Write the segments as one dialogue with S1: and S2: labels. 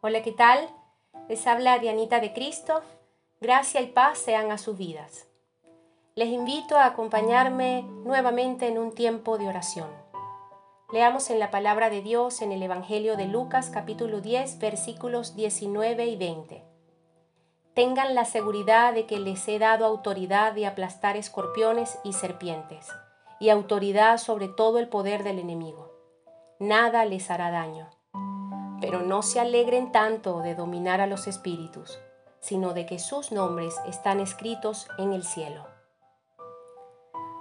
S1: Hola, ¿qué tal? Les habla Dianita de Cristo. Gracia y paz sean a sus vidas. Les invito a acompañarme nuevamente en un tiempo de oración. Leamos en la palabra de Dios en el Evangelio de Lucas capítulo 10 versículos 19 y 20. Tengan la seguridad de que les he dado autoridad de aplastar escorpiones y serpientes, y autoridad sobre todo el poder del enemigo. Nada les hará daño pero no se alegren tanto de dominar a los espíritus, sino de que sus nombres están escritos en el cielo.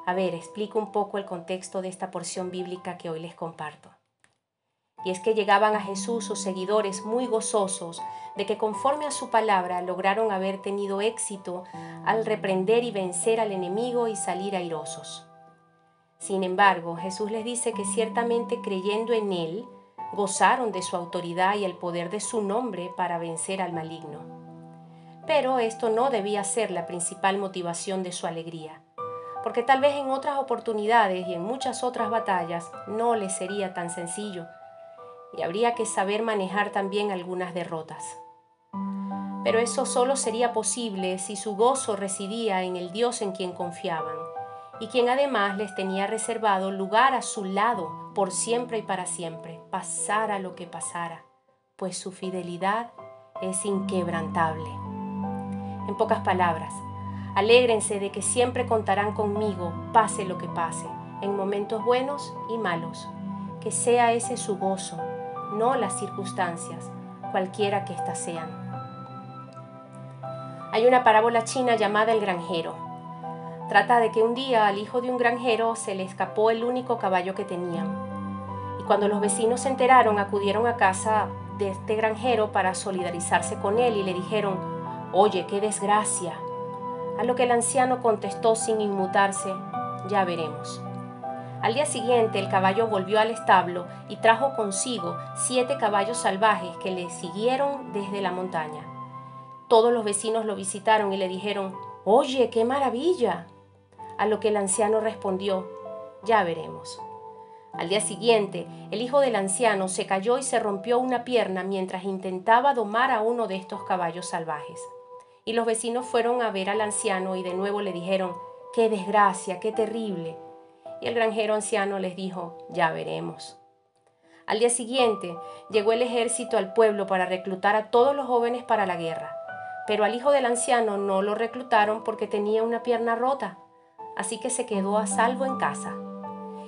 S1: A ver, explico un poco el contexto de esta porción bíblica que hoy les comparto. Y es que llegaban a Jesús sus seguidores muy gozosos de que conforme a su palabra lograron haber tenido éxito al reprender y vencer al enemigo y salir airosos. Sin embargo, Jesús les dice que ciertamente creyendo en Él, gozaron de su autoridad y el poder de su nombre para vencer al maligno. Pero esto no debía ser la principal motivación de su alegría, porque tal vez en otras oportunidades y en muchas otras batallas no les sería tan sencillo, y habría que saber manejar también algunas derrotas. Pero eso solo sería posible si su gozo residía en el Dios en quien confiaban, y quien además les tenía reservado lugar a su lado por siempre y para siempre, pasara lo que pasara, pues su fidelidad es inquebrantable. En pocas palabras, alégrense de que siempre contarán conmigo, pase lo que pase, en momentos buenos y malos, que sea ese su gozo, no las circunstancias, cualquiera que éstas sean. Hay una parábola china llamada El granjero, Trata de que un día al hijo de un granjero se le escapó el único caballo que tenían. Cuando los vecinos se enteraron, acudieron a casa de este granjero para solidarizarse con él y le dijeron, Oye, qué desgracia. A lo que el anciano contestó sin inmutarse, ya veremos. Al día siguiente el caballo volvió al establo y trajo consigo siete caballos salvajes que le siguieron desde la montaña. Todos los vecinos lo visitaron y le dijeron, Oye, qué maravilla. A lo que el anciano respondió, ya veremos. Al día siguiente, el hijo del anciano se cayó y se rompió una pierna mientras intentaba domar a uno de estos caballos salvajes. Y los vecinos fueron a ver al anciano y de nuevo le dijeron, qué desgracia, qué terrible. Y el granjero anciano les dijo, ya veremos. Al día siguiente, llegó el ejército al pueblo para reclutar a todos los jóvenes para la guerra, pero al hijo del anciano no lo reclutaron porque tenía una pierna rota así que se quedó a salvo en casa.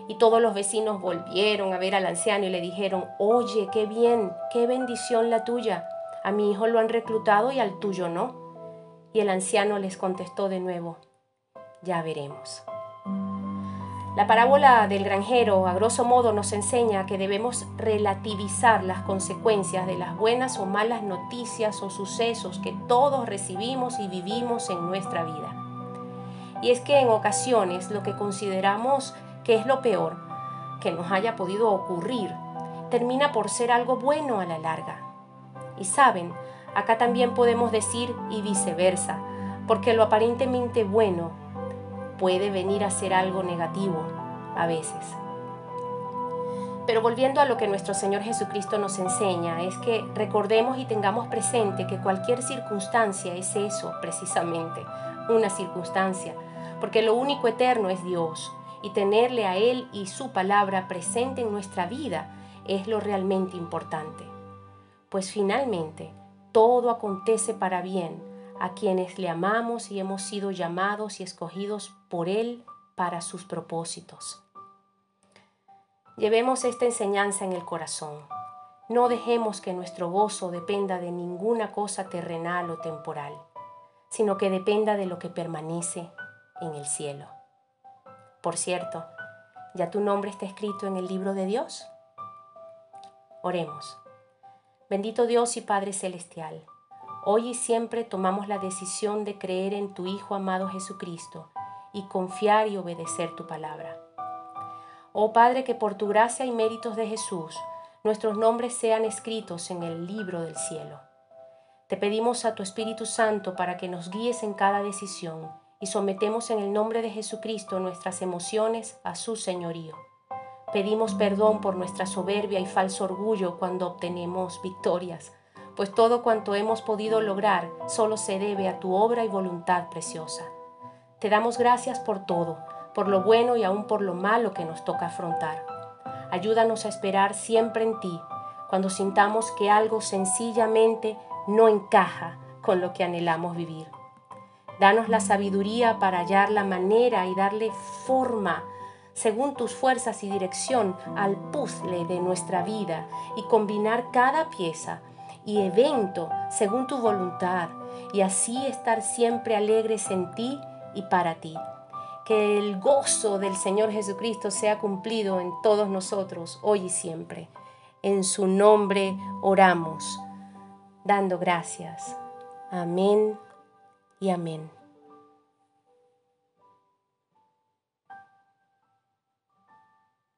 S1: Y todos los vecinos volvieron a ver al anciano y le dijeron, oye, qué bien, qué bendición la tuya. A mi hijo lo han reclutado y al tuyo no. Y el anciano les contestó de nuevo, ya veremos. La parábola del granjero, a grosso modo, nos enseña que debemos relativizar las consecuencias de las buenas o malas noticias o sucesos que todos recibimos y vivimos en nuestra vida. Y es que en ocasiones lo que consideramos que es lo peor que nos haya podido ocurrir termina por ser algo bueno a la larga. Y saben, acá también podemos decir y viceversa, porque lo aparentemente bueno puede venir a ser algo negativo a veces. Pero volviendo a lo que nuestro Señor Jesucristo nos enseña, es que recordemos y tengamos presente que cualquier circunstancia es eso precisamente, una circunstancia, porque lo único eterno es Dios y tenerle a Él y su palabra presente en nuestra vida es lo realmente importante. Pues finalmente todo acontece para bien a quienes le amamos y hemos sido llamados y escogidos por Él para sus propósitos. Llevemos esta enseñanza en el corazón. No dejemos que nuestro gozo dependa de ninguna cosa terrenal o temporal, sino que dependa de lo que permanece en el cielo. Por cierto, ¿ya tu nombre está escrito en el libro de Dios? Oremos. Bendito Dios y Padre Celestial, hoy y siempre tomamos la decisión de creer en tu Hijo amado Jesucristo y confiar y obedecer tu palabra. Oh Padre, que por tu gracia y méritos de Jesús, nuestros nombres sean escritos en el libro del cielo. Te pedimos a tu Espíritu Santo para que nos guíes en cada decisión y sometemos en el nombre de Jesucristo nuestras emociones a su señorío. Pedimos perdón por nuestra soberbia y falso orgullo cuando obtenemos victorias, pues todo cuanto hemos podido lograr solo se debe a tu obra y voluntad preciosa. Te damos gracias por todo, por lo bueno y aún por lo malo que nos toca afrontar. Ayúdanos a esperar siempre en ti, cuando sintamos que algo sencillamente no encaja con lo que anhelamos vivir. Danos la sabiduría para hallar la manera y darle forma según tus fuerzas y dirección al puzzle de nuestra vida y combinar cada pieza y evento según tu voluntad y así estar siempre alegres en ti y para ti. Que el gozo del Señor Jesucristo sea cumplido en todos nosotros hoy y siempre. En su nombre oramos, dando gracias. Amén y amén.